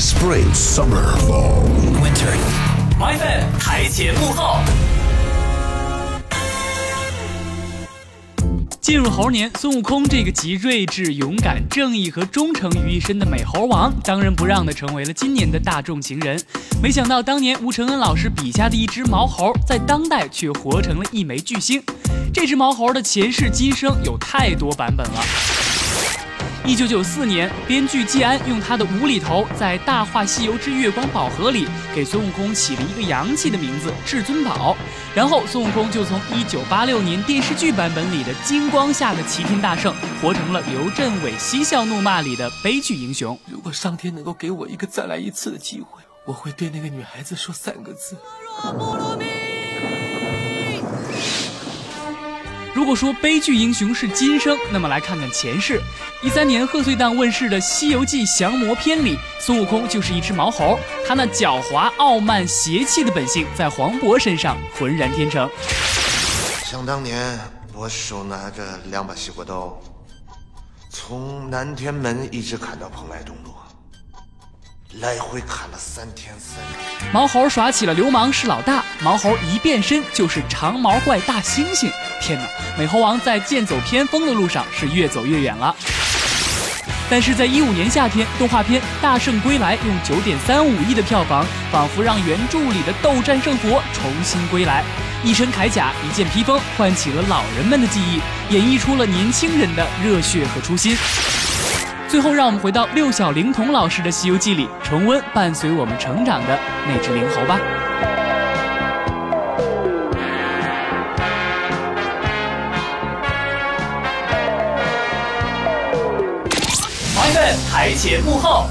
spring, summer, fall. Winter. My FM 台前幕后。进入猴年，孙悟空这个集睿智、勇敢、正义和忠诚于一身的美猴王，当仁不让的成为了今年的大众情人。没想到，当年吴承恩老师笔下的一只毛猴，在当代却活成了一枚巨星。这只毛猴的前世今生有太多版本了。一九九四年，编剧季安用他的无厘头，在《大话西游之月光宝盒》里给孙悟空起了一个洋气的名字——至尊宝。然后，孙悟空就从一九八六年电视剧版本里的金光下的齐天大圣，活成了刘镇伟嬉笑怒骂里的悲剧英雄。如果上天能够给我一个再来一次的机会，我会对那个女孩子说三个字。如如果说悲剧英雄是今生，那么来看看前世。一三年贺岁档问世的《西游记降魔篇》里，孙悟空就是一只毛猴，他那狡猾、傲慢、邪气的本性在黄渤身上浑然天成。想当年，我手拿着两把西瓜刀，从南天门一直砍到蓬莱东路。来回砍了三天三夜。毛猴耍起了流氓是老大，毛猴一变身就是长毛怪大猩猩。天哪，美猴王在剑走偏锋的路上是越走越远了。但是在一五年夏天，动画片《大圣归来》用九点三五亿的票房，仿佛让原著里的斗战胜佛重新归来，一身铠甲，一件披风，唤起了老人们的记忆，演绎出了年轻人的热血和初心。最后，让我们回到六小龄童老师的《西游记》里，重温伴随我们成长的那只灵猴吧。朋友们台前幕后。